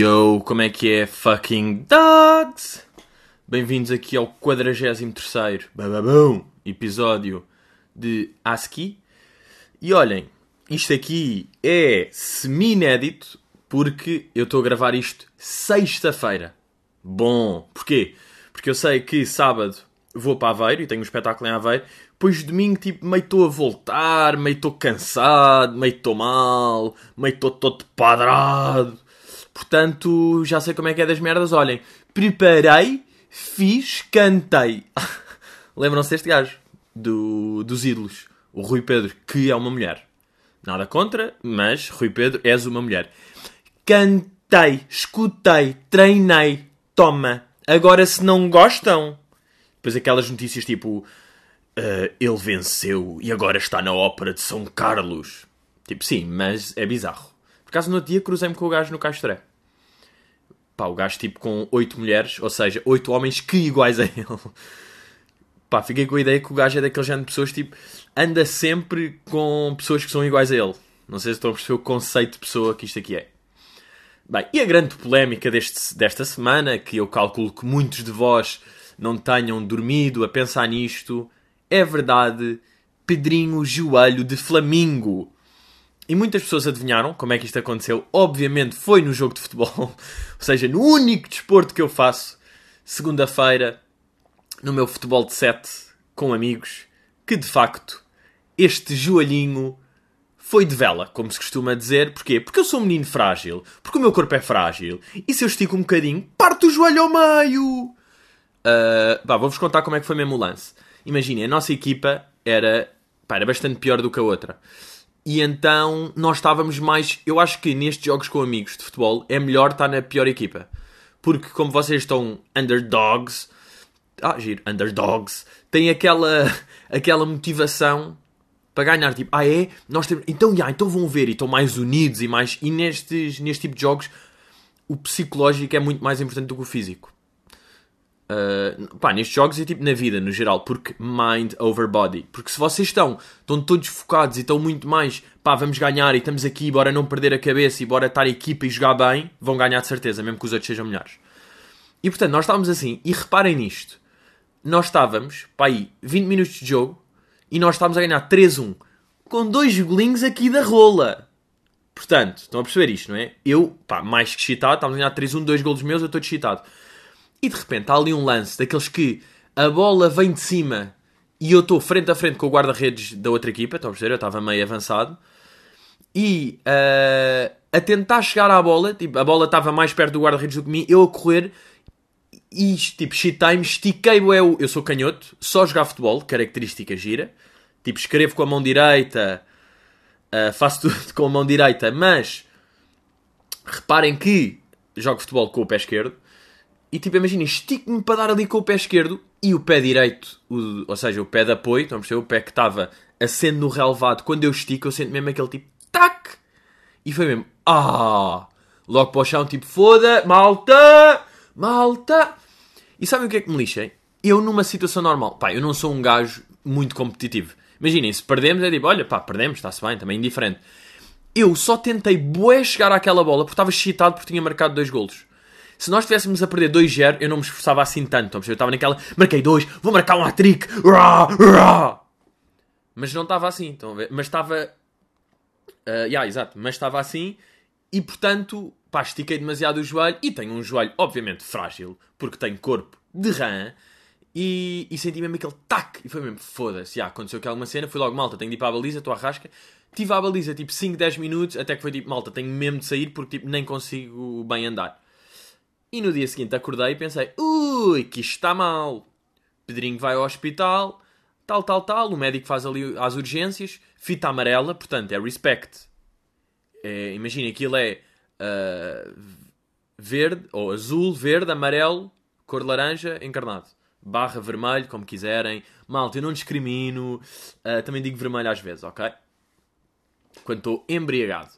Yo, como é que é, fucking dogs? Bem-vindos aqui ao 43º bababão, episódio de ASCII. E olhem, isto aqui é semi-inédito porque eu estou a gravar isto sexta-feira. Bom, porquê? Porque eu sei que sábado vou para Aveiro e tenho um espetáculo em Aveiro. Depois domingo, tipo, meio estou a voltar, meio estou cansado, meio estou mal, meio estou todo padrado. Portanto, já sei como é que é das merdas. Olhem, preparei, fiz, cantei. Lembram-se deste gajo? Do, dos ídolos. O Rui Pedro, que é uma mulher. Nada contra, mas Rui Pedro, és uma mulher. Cantei, escutei, treinei. Toma. Agora, se não gostam, depois aquelas notícias tipo uh, ele venceu e agora está na ópera de São Carlos. Tipo, sim, mas é bizarro. Por acaso no outro dia cruzei-me com o gajo no Castré. Pá, o gajo tipo com oito mulheres, ou seja, oito homens que iguais a ele. Pá, fiquei com a ideia que o gajo é daquele género de pessoas tipo, anda sempre com pessoas que são iguais a ele. Não sei se estão a perceber o conceito de pessoa que isto aqui é. Bem, e a grande polémica deste, desta semana, que eu calculo que muitos de vós não tenham dormido a pensar nisto, é verdade, Pedrinho Joelho de Flamingo. E muitas pessoas adivinharam como é que isto aconteceu. Obviamente foi no jogo de futebol, ou seja, no único desporto que eu faço, segunda-feira, no meu futebol de sete, com amigos, que de facto este joelhinho foi de vela, como se costuma dizer. Porquê? Porque eu sou um menino frágil, porque o meu corpo é frágil, e se eu estico um bocadinho, parto o joelho ao meio. Uh, vou-vos contar como é que foi mesmo o lance. Imaginem, a nossa equipa era, pá, era bastante pior do que a outra. E então nós estávamos mais. Eu acho que nestes jogos com amigos de futebol é melhor estar na pior equipa. Porque como vocês estão underdogs. Ah, giro, underdogs. Tem aquela, aquela motivação para ganhar. Tipo, ah é? Nós temos. Então, yeah, então vão ver. E estão mais unidos e mais. E nestes, neste tipo de jogos o psicológico é muito mais importante do que o físico. Uh, pá, nestes jogos e tipo na vida no geral, porque mind over body. Porque se vocês estão, estão todos focados e estão muito mais, pá, vamos ganhar e estamos aqui, bora não perder a cabeça e bora estar equipa e jogar bem, vão ganhar de certeza, mesmo que os outros sejam melhores. E portanto, nós estávamos assim, e reparem nisto, nós estávamos, pá, aí, 20 minutos de jogo e nós estávamos a ganhar 3-1 com dois golinhos aqui da rola. Portanto, estão a perceber isto, não é? Eu, pá, mais que excitado, estávamos a ganhar 3-1, dois golos meus, eu estou excitado. E de repente há ali um lance daqueles que a bola vem de cima e eu estou frente a frente com o guarda-redes da outra equipa, estão a perceber? Eu estava meio avançado. E uh, a tentar chegar à bola, tipo, a bola estava mais perto do guarda-redes do que mim, eu a correr e tipo, shit time, estiquei eu, eu sou canhoto, só jogar futebol, característica gira. Tipo, escrevo com a mão direita, uh, faço tudo com a mão direita, mas reparem que jogo futebol com o pé esquerdo. E tipo, imagina, estico-me para dar ali com o pé esquerdo e o pé direito, o, ou seja, o pé de apoio, estão a perceber? O pé que estava acendo no relevado, quando eu estico, eu sinto mesmo aquele tipo, tac! E foi mesmo, ah! Logo para o chão, tipo, foda, malta! Malta! E sabem o que é que me lixa? Eu, numa situação normal, pá, eu não sou um gajo muito competitivo. Imaginem, se perdemos, é tipo, olha, pá, perdemos, está-se bem, também indiferente. Eu só tentei bué chegar àquela bola porque estava excitado porque tinha marcado dois golos. Se nós estivéssemos a perder 2-0, eu não me esforçava assim tanto. Eu estava naquela, marquei 2, vou marcar um hat-trick. Mas não estava assim, estão a ver? Mas estava. Uh, yeah, exato, mas estava assim e portanto, pá, estiquei demasiado o joelho e tenho um joelho, obviamente, frágil, porque tenho corpo de rã. E, e, senti mesmo aquele tac, e foi mesmo, foda-se, yeah, aconteceu aqui alguma cena, fui logo, malta, tenho de ir para a baliza, estou à rasca, tive a baliza tipo 5, 10 minutos, até que foi tipo, malta, tenho mesmo de sair porque tipo, nem consigo bem andar. E no dia seguinte acordei e pensei: ui, que isto está mal. Pedrinho vai ao hospital, tal, tal, tal. O médico faz ali as urgências, fita amarela, portanto é respect. É, Imagina, aquilo é uh, verde, ou azul, verde, amarelo, cor laranja, encarnado. Barra vermelho, como quiserem. Malta, eu não discrimino. Uh, também digo vermelho às vezes, ok? Quando estou embriagado.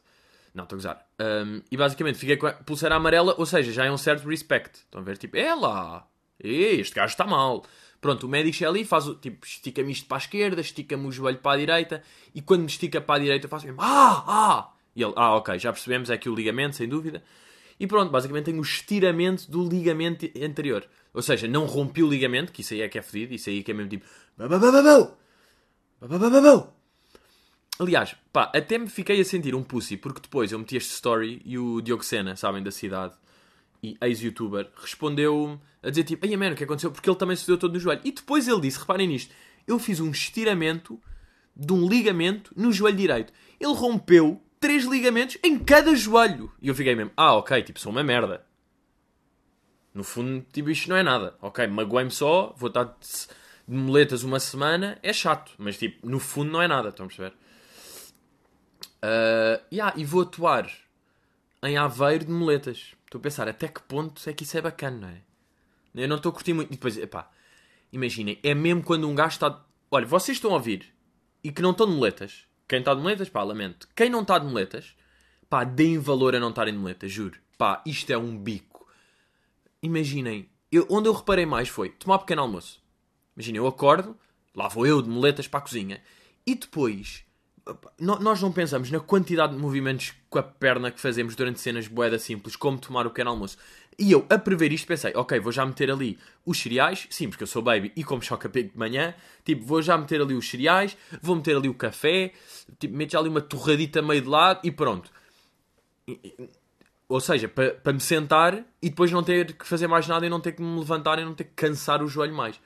Não, estou a gozar. Um, e basicamente fiquei com a pulseira amarela, ou seja, já é um certo respect. Estão a ver? Tipo, é lá, este gajo está mal. Pronto, o médico chega ali, faz o, tipo, estica-me isto para a esquerda, estica-me o joelho para a direita, e quando me estica para a direita eu faço mesmo, ah, ah! E ele, ah, ok, já percebemos, é aqui o ligamento, sem dúvida. E pronto, basicamente tenho o estiramento do ligamento anterior. Ou seja, não rompi o ligamento, que isso aí é que é fedido, isso aí que é mesmo tipo. bababababau, bababababau. Aliás, pá, até me fiquei a sentir um pussy, porque depois eu meti este story e o Diogo Sena, sabem, da cidade, e ex-youtuber, respondeu a dizer tipo, ai mano, o que aconteceu? Porque ele também se deu todo no joelho. E depois ele disse, reparem nisto, eu fiz um estiramento de um ligamento no joelho direito. Ele rompeu três ligamentos em cada joelho. E eu fiquei mesmo, ah, ok, tipo, sou uma merda. No fundo, tipo, isto não é nada. Ok, magoei-me só, vou estar de moletas uma semana, é chato. Mas, tipo, no fundo não é nada, estão a perceber? Uh, yeah, e vou atuar em Aveiro de moletas. Estou a pensar até que ponto é que isso é bacana, não é? Eu não estou a curtir muito. E depois, epá, imaginem, é mesmo quando um gajo está. Olha, vocês estão a ouvir e que não estão de moletas. Quem está de moletas, pá, lamento. Quem não está de moletas, pá, deem valor a não estarem de moletas, juro. Pá, isto é um bico. Imaginem, eu, onde eu reparei mais foi tomar pequeno almoço. Imaginem, eu acordo, lá vou eu de moletas para a cozinha. E depois nós não pensamos na quantidade de movimentos com a perna que fazemos durante cenas boeda simples, como tomar o pequeno almoço. E eu, a prever isto, pensei, ok, vou já meter ali os cereais, sim, porque eu sou baby e como choca de manhã, tipo, vou já meter ali os cereais, vou meter ali o café, tipo, meto já ali uma torradita meio de lado e pronto. Ou seja, para pa me sentar e depois não ter que fazer mais nada e não ter que me levantar e não ter que cansar o joelho mais.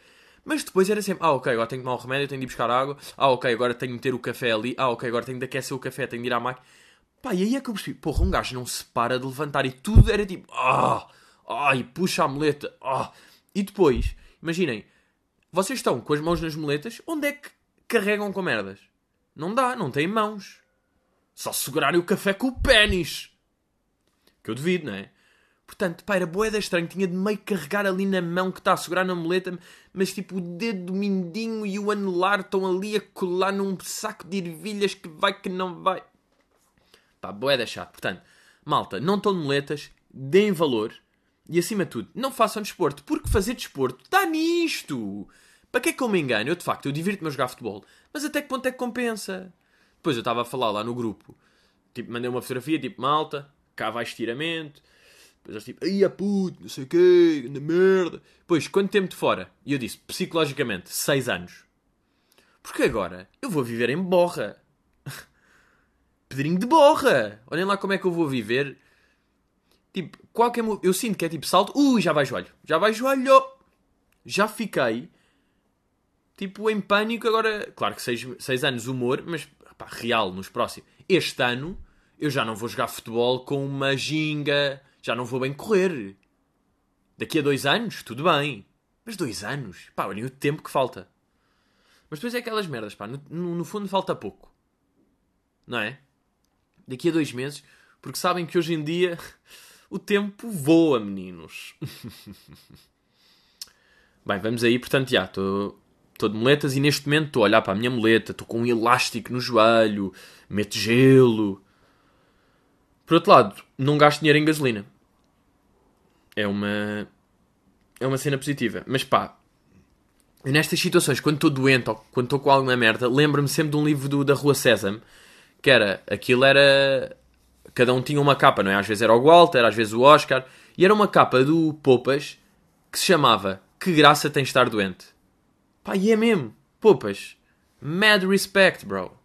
Mas depois era sempre, ah, ok, agora tenho que tomar um remédio, tenho de ir buscar água, ah, ok, agora tenho de ter o café ali, ah, ok, agora tenho de aquecer o café, tenho de ir à máquina. Pá, e aí é que eu percebi, porra, um gajo não se para de levantar e tudo era tipo, ah, ai, puxa a muleta, ah. E depois, imaginem, vocês estão com as mãos nas moletas, onde é que carregam com merdas? Não dá, não têm mãos. Só segurarem o café com o pênis. Que eu devido, não é? Portanto, pá, era boeda estranho. Tinha de meio carregar ali na mão que está a segurar na muleta, mas tipo o dedo do mindinho e o anelar estão ali a colar num saco de ervilhas que vai que não vai. Pá, boeda chato. Portanto, malta, não estão de muletas, deem valor e acima de tudo, não façam desporto, porque fazer desporto está nisto. Para que é que eu me engano? Eu de facto, eu divirto-me a jogar futebol, mas até que ponto é que compensa? Depois eu estava a falar lá no grupo, tipo, mandei uma fotografia, tipo, malta, cá vai estiramento depois eles tipo, a puto, não sei o quê, na merda. Pois, quanto tempo de fora? E eu disse, psicologicamente, 6 anos. Porque agora eu vou viver em borra. Pedrinho de borra. Olhem lá como é que eu vou viver. Tipo, qualquer. Eu sinto que é tipo salto. Ui, já vai joelho. Já vai joelho. Já fiquei. Tipo, em pânico. Agora, claro que 6 anos humor, mas pá, real nos próximos. Este ano eu já não vou jogar futebol com uma ginga já não vou bem correr. Daqui a dois anos, tudo bem. Mas dois anos? Pá, olhem o tempo que falta. Mas depois é aquelas merdas, pá. No, no, fundo falta pouco. Não é? Daqui a dois meses. Porque sabem que hoje em dia o tempo voa, meninos. bem, vamos aí. Portanto, já, estou de moletas e neste momento estou a olhar para a minha muleta. Estou com um elástico no joelho. Meto gelo. Por outro lado, não gasto dinheiro em gasolina é uma é uma cena positiva. Mas pá, nestas situações, quando estou doente ou quando estou com alguma merda, lembro-me sempre de um livro do, da Rua Sésamo, que era, aquilo era, cada um tinha uma capa, não é? Às vezes era o Walter, às vezes o Oscar, e era uma capa do Poupas que se chamava Que Graça Tem Estar Doente. Pá, e é mesmo, Poupas, mad respect, bro.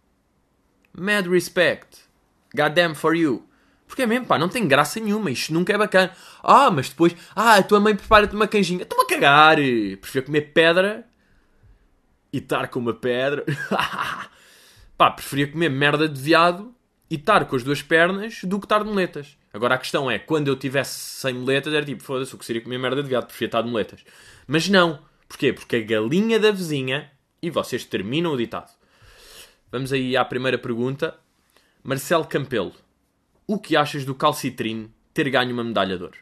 Mad respect. Goddamn for you. Porque é mesmo, pá, não tem graça nenhuma. Isto nunca é bacana. Ah, mas depois, ah, a tua mãe prepara-te uma canjinha. Estou-me a cagar. Prefiro comer pedra e estar com uma pedra. pá, preferia comer merda de viado e estar com as duas pernas do que estar de moletas. Agora a questão é, quando eu tivesse sem moletas, era tipo, foda-se, eu queria comer merda de viado, preferia estar de moletas. Mas não. Porquê? Porque a galinha da vizinha, e vocês terminam o ditado. Vamos aí à primeira pergunta. Marcelo Campelo. O que achas do Calcitrine ter ganho uma medalha de ouro?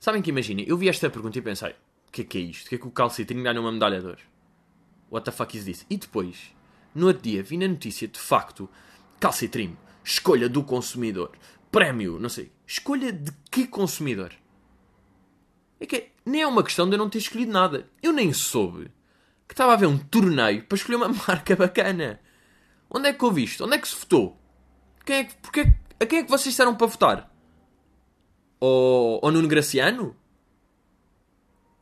Sabem que imaginem, eu vi esta pergunta e pensei: o que é que é isto? O que é que o Calcitrine ganhou uma medalha de ouro? What the fuck is this? E depois, no outro dia, vi na notícia, de facto, Calcitrine, escolha do consumidor, prémio, não sei. Escolha de que consumidor? É que nem é uma questão de eu não ter escolhido nada. Eu nem soube que estava a haver um torneio para escolher uma marca bacana. Onde é que vi isto? Onde é que se votou? Quem é que, porque, a quem é que vocês disseram para votar? Ou, Nuno Graciano?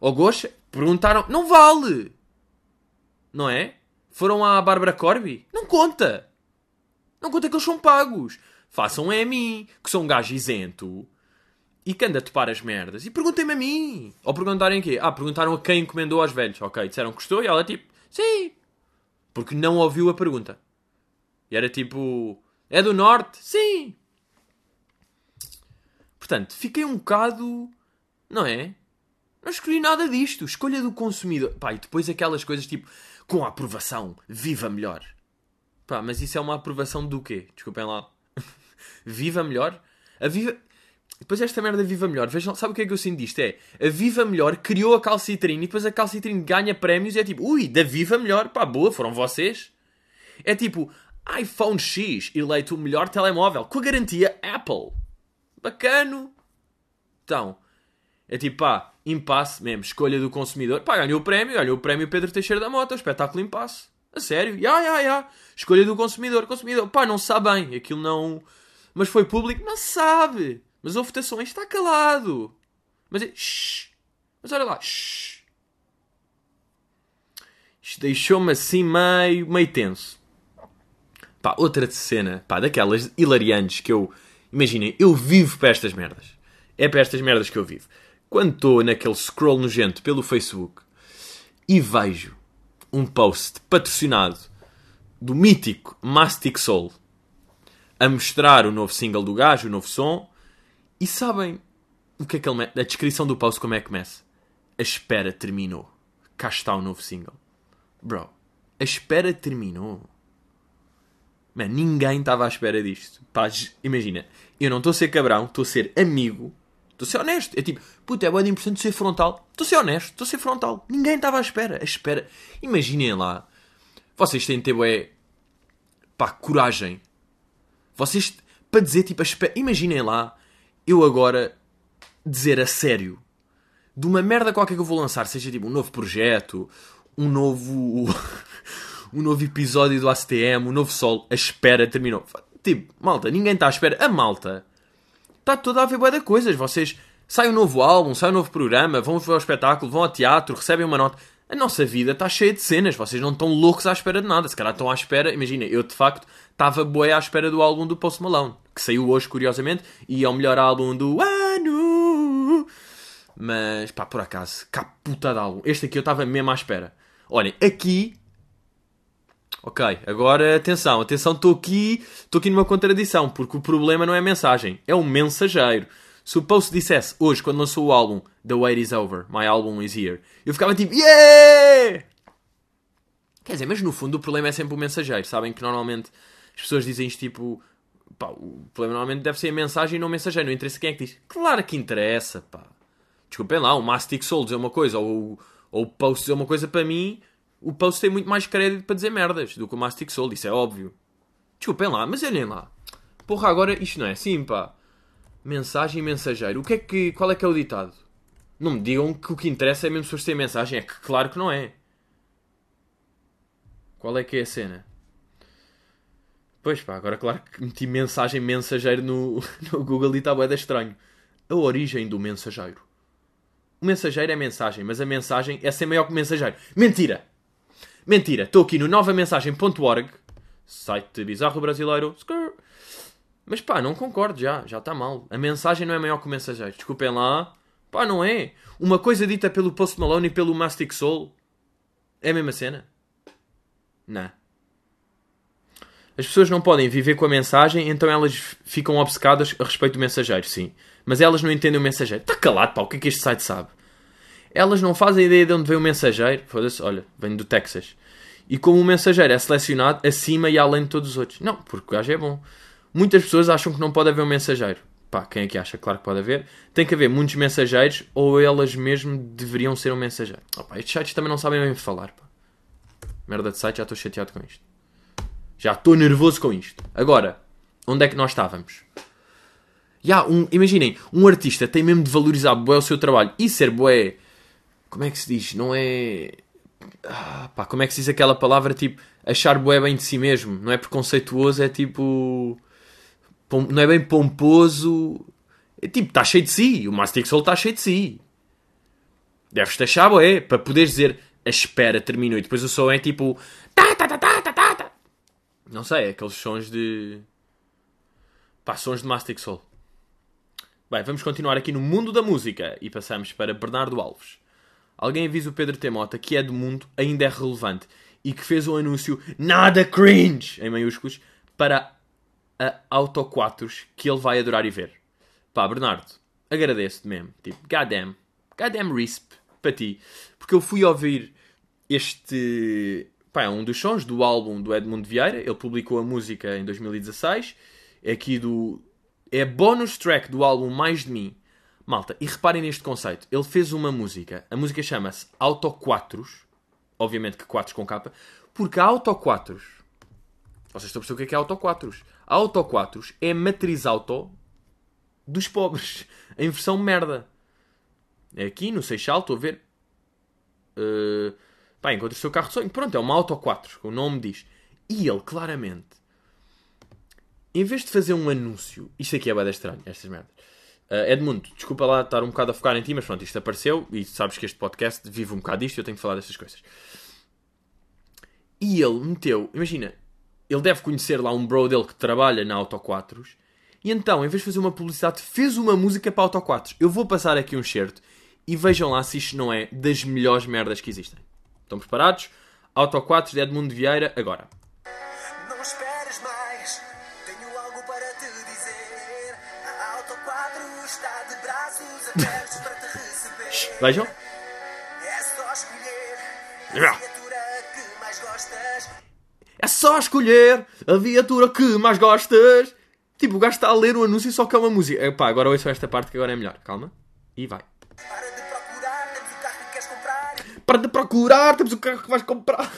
Ou Goxa? Perguntaram. Não vale! Não é? Foram à Bárbara Corby? Não conta! Não conta que eles são pagos. Façam é a mim, que sou um gajo isento e que anda a topar as merdas. E perguntem-me a mim. Ou perguntarem quê? Ah, perguntaram a quem encomendou aos velhos. Ok, disseram que gostou e ela tipo, sim. Porque não ouviu a pergunta. E era tipo, é do norte? Sim. Portanto, fiquei um bocado, não é? Não escolhi nada disto. Escolha do consumidor. Pá, e depois aquelas coisas tipo, com a aprovação, viva melhor. Pá, mas isso é uma aprovação do quê? Desculpem lá. viva melhor? A Viva. Depois esta merda Viva Melhor, vejam, sabe o que é que eu sinto disto? É, a Viva Melhor criou a Calcitrine e depois a Calcitrine ganha prémios e é tipo, ui, da Viva Melhor, pá, boa, foram vocês. É tipo, iPhone X eleito o melhor telemóvel com a garantia Apple. Bacano. Então, é tipo, pá, impasse mesmo, escolha do consumidor. Pá, ganhou o prémio, olha o prémio Pedro Teixeira da Mota, espetáculo impasse. A sério, ya, ya, ya. Escolha do consumidor, consumidor. Pá, não sabe bem, aquilo não... Mas foi público, não sabe. Mas houve votações, está calado. Mas é... Shhh. Mas olha lá, shhh. Isto deixou-me assim meio, meio tenso. Pá, outra cena, pá, daquelas hilariantes que eu... Imaginem, eu vivo para estas merdas. É para estas merdas que eu vivo. Quando estou naquele scroll nojento pelo Facebook e vejo um post patrocinado do mítico Mastic Soul a mostrar o novo single do gajo, o novo som, e sabem o que é que ele? A descrição do post como é que começa? A espera terminou. Cá está o novo single. Bro, a espera terminou. Man, ninguém estava à espera disto. Pá, imagina, eu não estou a ser cabrão, estou a ser amigo, estou a ser honesto. É tipo, puta, é bem importante ser frontal. Estou a ser honesto, estou a ser frontal. Ninguém estava à espera. A espera. Imaginem lá. Vocês têm de ter, bué, pá, coragem. Vocês, para dizer, tipo, espera. Imaginem lá, eu agora dizer a sério de uma merda qualquer que eu vou lançar, seja tipo um novo projeto, um novo. um novo episódio do ACTM, um novo sol, a espera terminou. Tipo, malta, ninguém está à espera. A malta está toda a ver boa de coisas. Vocês sai um novo álbum, sai um novo programa, vão ver ao espetáculo, vão ao teatro, recebem uma nota. A nossa vida está cheia de cenas. Vocês não estão loucos à espera de nada. Se calhar estão à espera. Imagina, eu de facto estava boé à espera do álbum do Post Malone, que saiu hoje, curiosamente, e é o melhor álbum do ano. Mas, pá, por acaso, cá puta de álbum. Este aqui eu estava mesmo à espera. Olhem, aqui Ok, agora atenção, atenção, estou aqui, estou aqui numa contradição, porque o problema não é a mensagem, é o mensageiro. Se o Post dissesse hoje, quando lançou o álbum The Wait Is Over, My Album Is Here, eu ficava tipo, yeah! Quer dizer, mas no fundo o problema é sempre o mensageiro. Sabem que normalmente as pessoas dizem isto tipo, pá, o problema normalmente deve ser a mensagem e não o mensageiro. Não interessa quem é que diz. Claro que interessa, pá. Desculpem lá, o Mastic Soul dizer uma coisa ou, ou o Post dizer uma coisa para mim o Post tem muito mais crédito para dizer merdas do que o Mastic Soul, isso é óbvio. Desculpem lá, mas olhem lá. Porra, agora isto não é assim, pá. Mensagem mensageiro. O que é que, qual é que é o ditado? Não me digam que o que interessa é mesmo pessoas terem mensagem. É que claro que não é. Qual é que é a cena? Pois pá, agora claro que meti mensagem mensageiro no, no Google e está bué estranho. A origem do mensageiro. O mensageiro é mensagem, mas a mensagem é ser maior que o mensageiro. Mentira! Mentira, estou aqui no novamensagem.org, site bizarro brasileiro. Mas pá, não concordo já, já está mal. A mensagem não é maior que o mensageiro. Desculpem lá. Pá, não é. Uma coisa dita pelo Post Malone e pelo Mastic Soul é a mesma cena? Não. As pessoas não podem viver com a mensagem, então elas ficam obcecadas a respeito do mensageiro, sim. Mas elas não entendem o mensageiro. Está calado, pá, o que é que este site sabe? Elas não fazem ideia de onde vem o mensageiro. Foda-se, olha, vem do Texas. E como o mensageiro é selecionado acima e além de todos os outros. Não, porque o gajo é bom. Muitas pessoas acham que não pode haver um mensageiro. Pá, quem é que acha? Claro que pode haver. Tem que haver muitos mensageiros ou elas mesmo deveriam ser um mensageiro. Opa, estes sites também não sabem bem falar. Pá. Merda de site, já estou chateado com isto. Já estou nervoso com isto. Agora, onde é que nós estávamos? Já, um, imaginem, um artista tem mesmo de valorizar bué o seu trabalho e ser bué como é que se diz? Não é. Ah, pá, como é que se diz aquela palavra tipo achar bué bem de si mesmo? Não é preconceituoso, é tipo. Não é bem pomposo, É tipo, está cheio de si. O Mastic Soul está cheio de si. Deves-te achar, é, para poderes dizer a espera terminou e depois o som é tipo. Tá, tá, tá, tá, tá, tá, tá. Não sei, aqueles sons de. Pá, sons de Mastic Soul. Bem, vamos continuar aqui no mundo da música e passamos para Bernardo Alves. Alguém avisa o Pedro Temota que é do mundo, ainda é relevante e que fez um anúncio nada cringe, em maiúsculos, para a Auto 4 que ele vai adorar e ver. Pá, Bernardo, agradeço-te mesmo. Tipo, goddamn, goddamn risp para ti. Porque eu fui ouvir este. Pá, é um dos sons do álbum do Edmundo Vieira. Ele publicou a música em 2016. É aqui do. É bonus track do álbum Mais de Mim. Malta, e reparem neste conceito. Ele fez uma música. A música chama-se Auto 4 Obviamente que 4 com capa. Porque a Auto 4 Vocês estão a perceber o que é, é Auto 4 A Auto 4 é a matriz auto dos pobres. Em versão merda. É aqui no Seixal, estou a ver. Uh, pá, encontra o seu carro de sonho. Pronto, é uma Auto 4, o nome diz. E ele, claramente, em vez de fazer um anúncio, isto aqui é bem estranho, estas merdas. Uh, Edmundo, desculpa lá estar um bocado a focar em ti, mas pronto, isto apareceu e sabes que este podcast vive um bocado disto e eu tenho que falar destas coisas. E ele meteu, imagina, ele deve conhecer lá um bro dele que trabalha na Auto 4 e então, em vez de fazer uma publicidade, fez uma música para Auto 4. Eu vou passar aqui um certo e vejam lá se isto não é das melhores merdas que existem. Estão preparados? Auto 4 de Edmundo Vieira, agora. Vejam? É só escolher a viatura que mais gostas. É só escolher a viatura que mais gostas. Tipo, o gajo está a ler o anúncio só que é uma música. Pá, agora ouçam esta parte que agora é melhor. Calma. E vai. Para de procurar, temos o carro que vais comprar.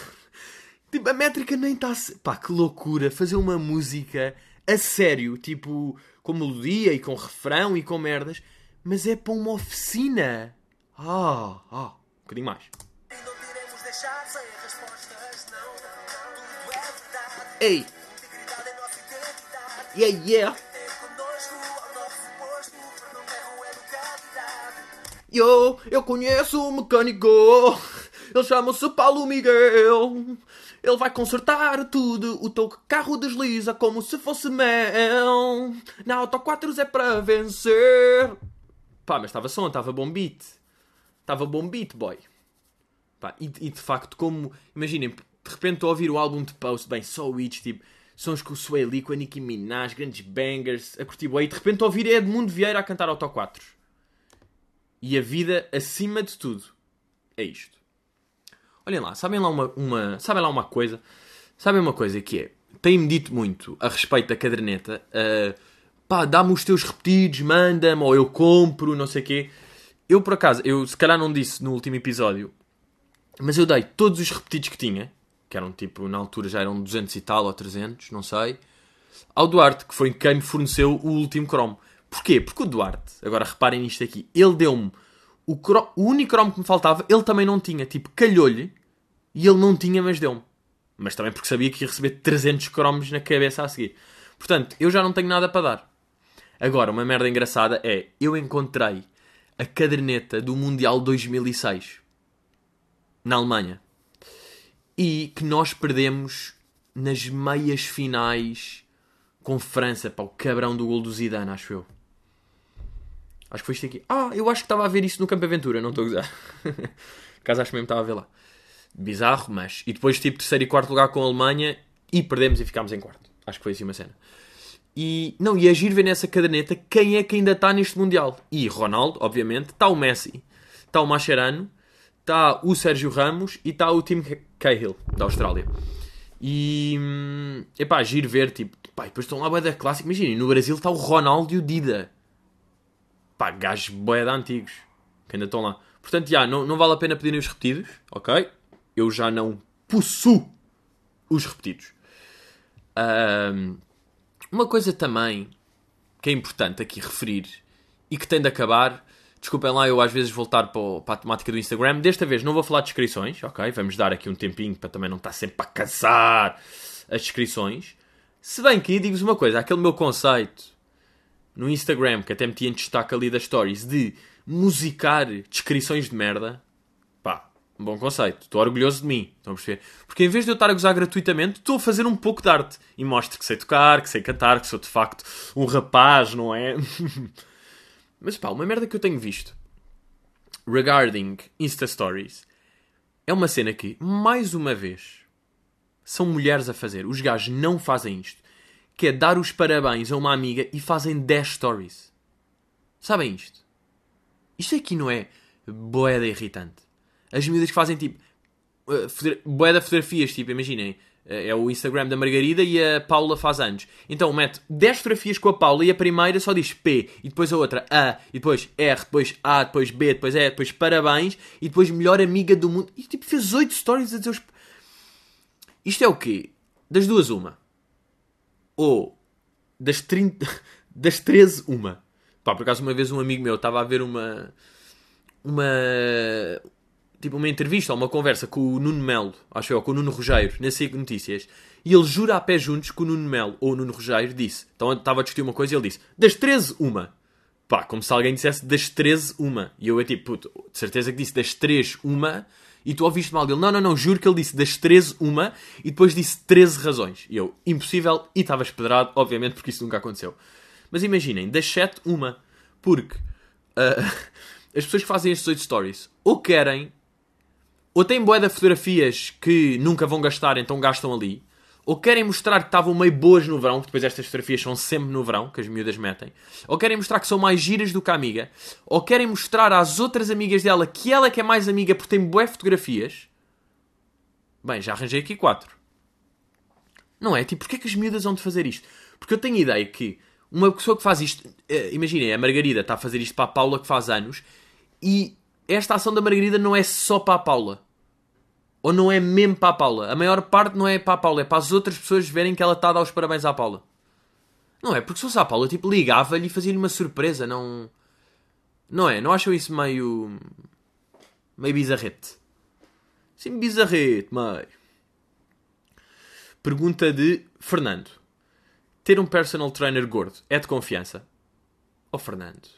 Tipo, a métrica nem está. Pá, que loucura. Fazer uma música a sério, tipo, com melodia e com refrão e com merdas, mas é para uma oficina. Ah, ah, um bocadinho mais. Ei! Yeah, yeah! Yo, eu conheço o mecânico. Ele chama-se Paulo Miguel. Ele vai consertar tudo. O teu carro desliza como se fosse mel. Na Auto 4 é para vencer. Pá, mas estava som, estava bom beat. Estava bom beat, boy. Pá, e, e, de facto, como. Imaginem, de repente estou a ouvir o álbum de Post, bem, só o Itch, tipo. Sons com o Sway Lee, com a Nicki Minaj, grandes bangers, a curtir E de repente estou a ouvir Edmundo Vieira a cantar Auto 4 e a vida acima de tudo. É isto. Olhem lá, sabem lá uma, uma, sabem lá uma coisa? Sabem uma coisa que é? Tem-me dito muito a respeito da caderneta. Uh, pá, dá-me os teus repetidos, manda-me, ou eu compro, não sei o quê. Eu, por acaso, eu se calhar não disse no último episódio, mas eu dei todos os repetidos que tinha, que eram tipo, na altura já eram 200 e tal, ou 300, não sei, ao Duarte, que foi quem me forneceu o último Chrome. Porquê? Porque o Duarte, agora reparem nisto aqui, ele deu-me o, o único cromo que me faltava, ele também não tinha. Tipo, calhou-lhe e ele não tinha, mas deu-me. Mas também porque sabia que ia receber 300 cromos na cabeça a seguir. Portanto, eu já não tenho nada para dar. Agora, uma merda engraçada é, eu encontrei a caderneta do Mundial 2006 na Alemanha e que nós perdemos nas meias finais com França, para o cabrão do gol do Zidane, acho eu. Acho que foi isto aqui. Ah, eu acho que estava a ver isso no Campo Aventura, não estou a usar. Caso acho mesmo estava a ver lá. Bizarro, mas. E depois, tipo, terceiro e quarto lugar com a Alemanha e perdemos e ficámos em quarto. Acho que foi assim uma cena. E não, e agir ver nessa caderneta quem é que ainda está neste Mundial. E Ronaldo, obviamente, está o Messi, está o Mascherano, está o Sérgio Ramos e está o Tim Cahill, da Austrália. E. Hum, epá, giro ver, tipo, pá, depois estão lá da clássica. Imaginem, no Brasil está o Ronaldo e o Dida pá, gajos boeda antigos que ainda estão lá. Portanto, já, não, não vale a pena pedirem os repetidos, ok? Eu já não possuo os repetidos. Um, uma coisa também que é importante aqui referir e que tem de acabar. Desculpem lá, eu às vezes voltar para, a temática do Instagram. Desta vez não vou falar de descrições, ok? Vamos dar aqui um tempinho para também não estar sempre a caçar as descrições. Se bem que, digo-vos uma coisa, aquele meu conceito no Instagram, que até meti em destaque ali das stories, de musicar descrições de merda, um bom conceito. Estou orgulhoso de mim. Estão a perceber? Porque em vez de eu estar a gozar gratuitamente, estou a fazer um pouco de arte. E mostro que sei tocar, que sei cantar, que sou de facto um rapaz, não é? Mas pá, uma merda que eu tenho visto regarding Insta Stories é uma cena que, mais uma vez, são mulheres a fazer. Os gajos não fazem isto. Que é dar os parabéns a uma amiga e fazem 10 stories. Sabem isto? Isto aqui não é boeda irritante. As miúdas que fazem tipo. Uh, boeda fotografias, tipo, imaginem. É o Instagram da Margarida e a Paula faz anos. Então mete 10 fotografias com a Paula e a primeira só diz P, e depois a outra A, e depois R, depois A, depois B, depois E, depois parabéns, e depois melhor amiga do mundo. E tipo, fez 8 stories a dizer os... Isto é o quê? Das duas, uma. Ou das 30. Das 13, uma. Pá, por acaso uma vez um amigo meu estava a ver uma. Uma tipo uma entrevista ou uma conversa com o Nuno Melo, acho eu, com o Nuno Rogério, na SIC Notícias, e ele jura a pé juntos que o Nuno Melo ou o Nuno Rogério disse. Então estava a discutir uma coisa e ele disse: Das 13, uma. Pá, como se alguém dissesse das 13, uma. E eu é tipo, puto, de certeza que disse das 3, uma. E tu ouviste mal dele. Não, não, não, juro que ele disse das 13, uma. E depois disse 13 razões. E eu, impossível. E estava esperado, obviamente, porque isso nunca aconteceu. Mas imaginem, das 7, uma. Porque uh, as pessoas que fazem estes 8 stories ou querem ou têm boé de fotografias que nunca vão gastar, então gastam ali, ou querem mostrar que estavam meio boas no verão, que depois estas fotografias são sempre no verão, que as miúdas metem, ou querem mostrar que são mais giras do que a amiga, ou querem mostrar às outras amigas dela que ela é que é mais amiga porque tem boé fotografias. Bem, já arranjei aqui quatro. Não é? Tipo, porquê que as miúdas vão de fazer isto? Porque eu tenho a ideia que uma pessoa que faz isto, uh, imaginem, a Margarida está a fazer isto para a Paula que faz anos, e esta ação da Margarida não é só para a Paula. Ou não é mesmo para a Paula? A maior parte não é para a Paula, é para as outras pessoas verem que ela está a dar os parabéns à Paula. Não é? Porque se fosse à Paula, tipo, ligava-lhe e fazia-lhe uma surpresa, não. Não é? Não acham isso meio. meio bizarrete? Sim, bizarrete, meio. Pergunta de Fernando: Ter um personal trainer gordo é de confiança? Oh, Fernando,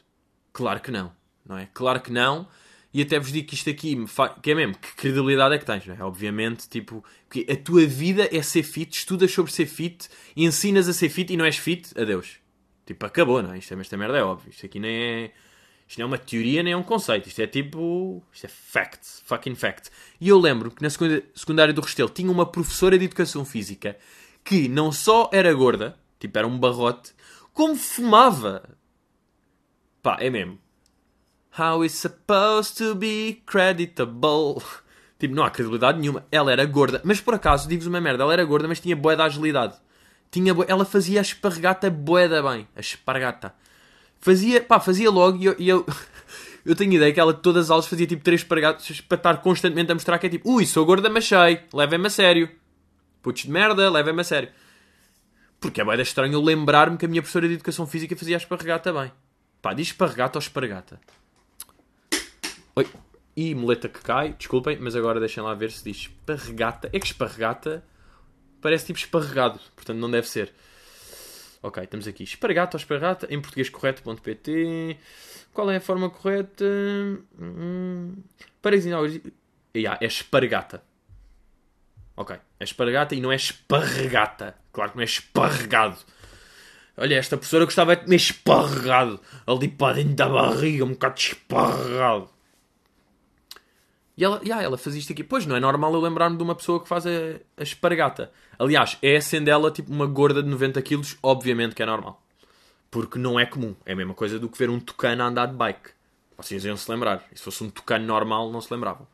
claro que não, não é? Claro que não e até vos digo que isto aqui, que é mesmo, que credibilidade é que tens, não é? Obviamente, tipo, que a tua vida é ser fit, estudas sobre ser fit, ensinas a ser fit e não és fit, adeus. Tipo, acabou, não é? Isto, é, esta merda é óbvio. Isto aqui nem é. Isto não é uma teoria nem é um conceito. Isto é tipo. Isto é fact. Fucking fact. E eu lembro que na secundária do Restelo tinha uma professora de educação física que não só era gorda, tipo, era um barrote, como fumava. Pá, é mesmo How is supposed to be creditable? Tipo, não há credibilidade nenhuma. Ela era gorda. Mas por acaso, digo-vos uma merda, ela era gorda, mas tinha boa da agilidade. Tinha Ela fazia a esparregata boeda bem. A esparregata. Fazia, pá, fazia logo e eu... E eu... eu tenho ideia que ela de todas as aulas fazia tipo três esparregatas para estar constantemente a mostrar que é tipo, ui, sou gorda, mas sei, levem-me a sério. Putos de merda, levem-me a sério. Porque é bem estranho lembrar-me que a minha professora de Educação Física fazia a esparregata bem. Pá, diz esparregata ou esparregata? Oi. E muleta que cai, desculpem, mas agora deixem lá ver se diz esparregata. É que esparregata parece tipo esparregado, portanto não deve ser. Ok, estamos aqui. Esparregata ou esparregata, em português correto.pt. Qual é a forma correta? Hum, para ensinar. Yeah, é esparregata. Ok, é esparregata e não é esparregata. Claro que não é esparregado. Olha, esta professora gostava de comer esparregado. Ali para dentro da barriga, um bocado esparregado. E ela, yeah, ela fazia isto aqui. Pois, não é normal eu lembrar-me de uma pessoa que faz a, a espargata. Aliás, é sendo ela tipo uma gorda de 90 quilos, obviamente que é normal. Porque não é comum. É a mesma coisa do que ver um tucano a andar de bike. Vocês iam se lembrar. E se fosse um tucano normal, não se lembravam.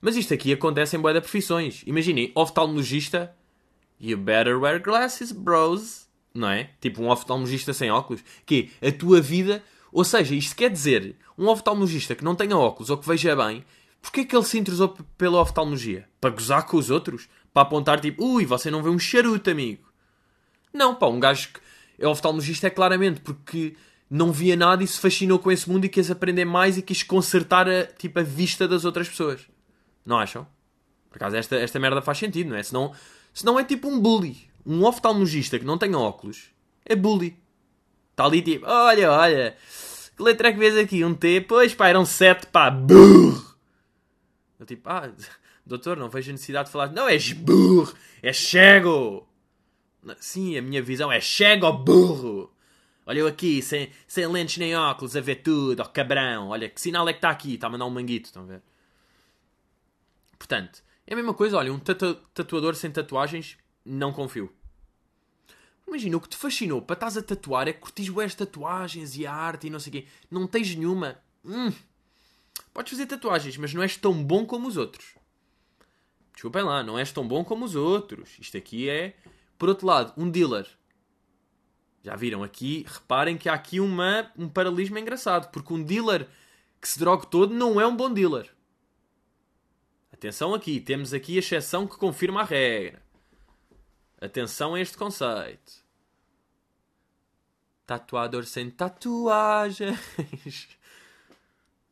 Mas isto aqui acontece em boa de profissões. Imaginem, oftalmologista. You better wear glasses, bros. Não é? Tipo um oftalmologista sem óculos. Que a tua vida... Ou seja, isto quer dizer, um oftalmologista que não tenha óculos ou que veja bem Porquê é que ele se interessou pela oftalmologia? Para gozar com os outros? Para apontar tipo, ui, você não vê um charuto, amigo. Não, pá, um gajo que é oftalmologista é claramente porque não via nada e se fascinou com esse mundo e quis aprender mais e quis consertar a, tipo, a vista das outras pessoas. Não acham? Por acaso esta, esta merda faz sentido, não é? Senão, senão é tipo um bully. Um oftalmologista que não tenha óculos é bully. Está ali tipo, olha, olha, que letra é que vês aqui? Um T? Pois pá, eram sete, pá, burro. Eu tipo, ah, doutor, não vejo necessidade de falar. Não, és burro, é cego. Sim, a minha visão é cego burro. Olha eu aqui, sem, sem lentes nem óculos, a ver tudo, ó oh, cabrão. Olha, que sinal é que está aqui? Está a mandar um manguito, estão a ver? Portanto, é a mesma coisa, olha, um tatu tatuador sem tatuagens, não confio. Imagina, o que te fascinou para estás a tatuar é que curtis as tatuagens e a arte e não sei o quê. Não tens nenhuma. Hum. Podes fazer tatuagens, mas não és tão bom como os outros. Desculpem lá, não és tão bom como os outros. Isto aqui é. Por outro lado, um dealer. Já viram aqui? Reparem que há aqui uma, um paralelismo engraçado. Porque um dealer que se droga todo não é um bom dealer. Atenção aqui, temos aqui a exceção que confirma a regra. Atenção a este conceito. Tatuador sem tatuagens.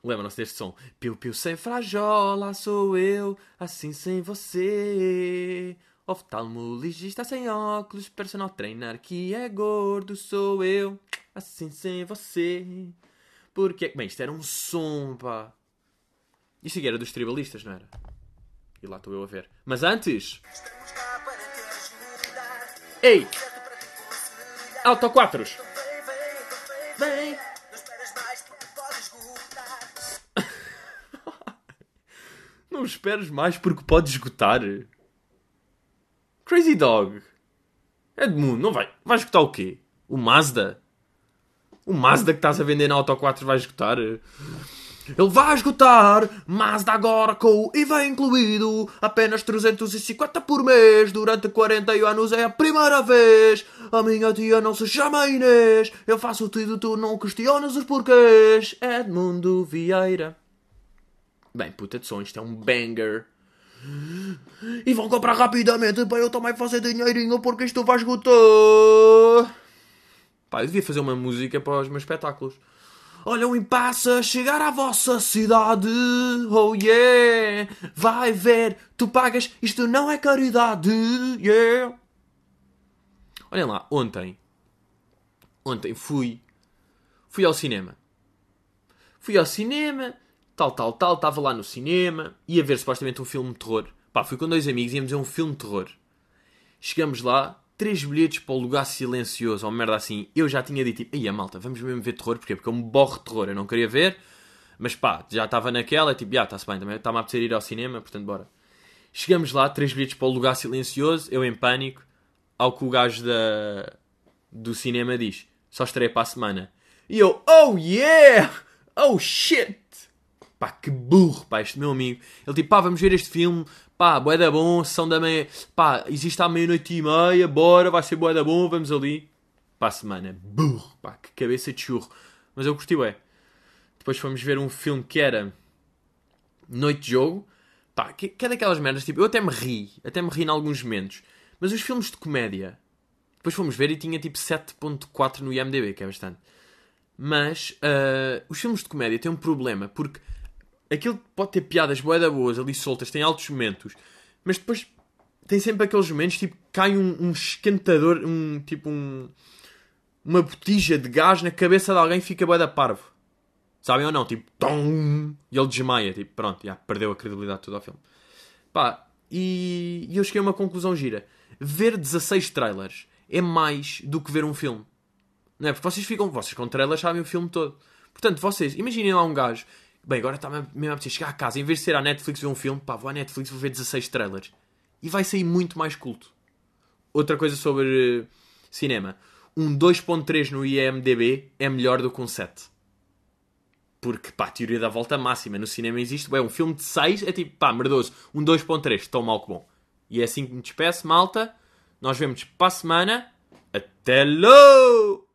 Lembram-se deste som? Piu-piu sem frajola, sou eu, assim sem você. Oftalmologista sem óculos, personal trainer que é gordo, sou eu, assim sem você. Porque. Bem, isto era um som, pá. Isto aqui era dos tribalistas, não era? E lá estou eu a ver. Mas antes. Ei! Auto 4 Vem! Não esperes mais porque pode esgotar. Crazy Dog. Edmundo, não vai. Vai esgotar o quê? O Mazda? O Mazda que estás a vender na Auto 4 vai esgotar? Ele vai esgotar, mas agora com o IVA incluído, apenas 350 por mês, durante 40 anos é a primeira vez. A minha tia não se chama Inês, eu faço tudo, tu não questionas os porquês. Edmundo Vieira. Bem, puta de som, isto é um banger. E vão comprar rapidamente para eu também fazer dinheirinho porque isto vai esgotar. Pá, eu devia fazer uma música para os meus espetáculos. Olha o impasse a chegar à vossa cidade. Oh yeah! Vai ver, tu pagas, isto não é caridade. Yeah! Olhem lá, ontem. Ontem fui. Fui ao cinema. Fui ao cinema, tal, tal, tal. Estava lá no cinema. Ia ver supostamente um filme de terror. Pá, fui com dois amigos íamos ver um filme de terror. Chegamos lá, três bilhetes para o lugar silencioso, ou merda assim, eu já tinha dito, tipo, ia malta, vamos mesmo ver terror, porquê? Porque eu me borro de terror, eu não queria ver, mas pá, já estava naquela, tipo, já, está-se bem, também está-me a apetecer ir ao cinema, portanto, bora. Chegamos lá, três bilhetes para o lugar silencioso, eu em pânico, ao que o gajo da, do cinema diz, só estarei para a semana. E eu, oh yeah! Oh shit! Pá, que burro, pá, este meu amigo. Ele tipo, pá, vamos ver este filme, pá, boé da bom, sessão da meia, pá, existe à meia-noite e meia, bora, vai ser boé da bom, vamos ali. Pá, semana, burro, pá, que cabeça de churro. Mas eu curti, ué. Depois fomos ver um filme que era Noite de Jogo, pá, que, que é daquelas merdas, tipo, eu até me ri, até me ri em alguns momentos. Mas os filmes de comédia, depois fomos ver e tinha tipo 7.4 no IMDB, que é bastante. Mas uh, os filmes de comédia têm um problema, porque aquilo pode ter piadas boeda boas ali soltas, tem altos momentos, mas depois tem sempre aqueles momentos tipo cai um, um esquentador, um tipo um uma botija de gás na cabeça de alguém e fica boeda parvo. Sabem ou não? Tipo, tom, e ele desmaia, tipo, pronto, já perdeu a credibilidade toda ao filme. Pá, e, e eu cheguei a uma conclusão gira. Ver 16 trailers é mais do que ver um filme. Não é? Porque vocês ficam, vocês com trailers sabem o filme todo. Portanto, vocês, imaginem lá um gajo Bem, agora está mesmo a dizer, chegar a casa, em vez de ser à Netflix ver um filme, pá, vou à Netflix vou ver 16 trailers. E vai sair muito mais culto. Outra coisa sobre uh, cinema. Um 2.3 no IMDB é melhor do que um 7. Porque, pá, teoria da volta máxima no cinema existe. Bem, um filme de 6 é tipo, pá, merdoso. Um 2.3, tão mal que bom. E é assim que me despeço, malta. Nós vemos para a semana. Até logo!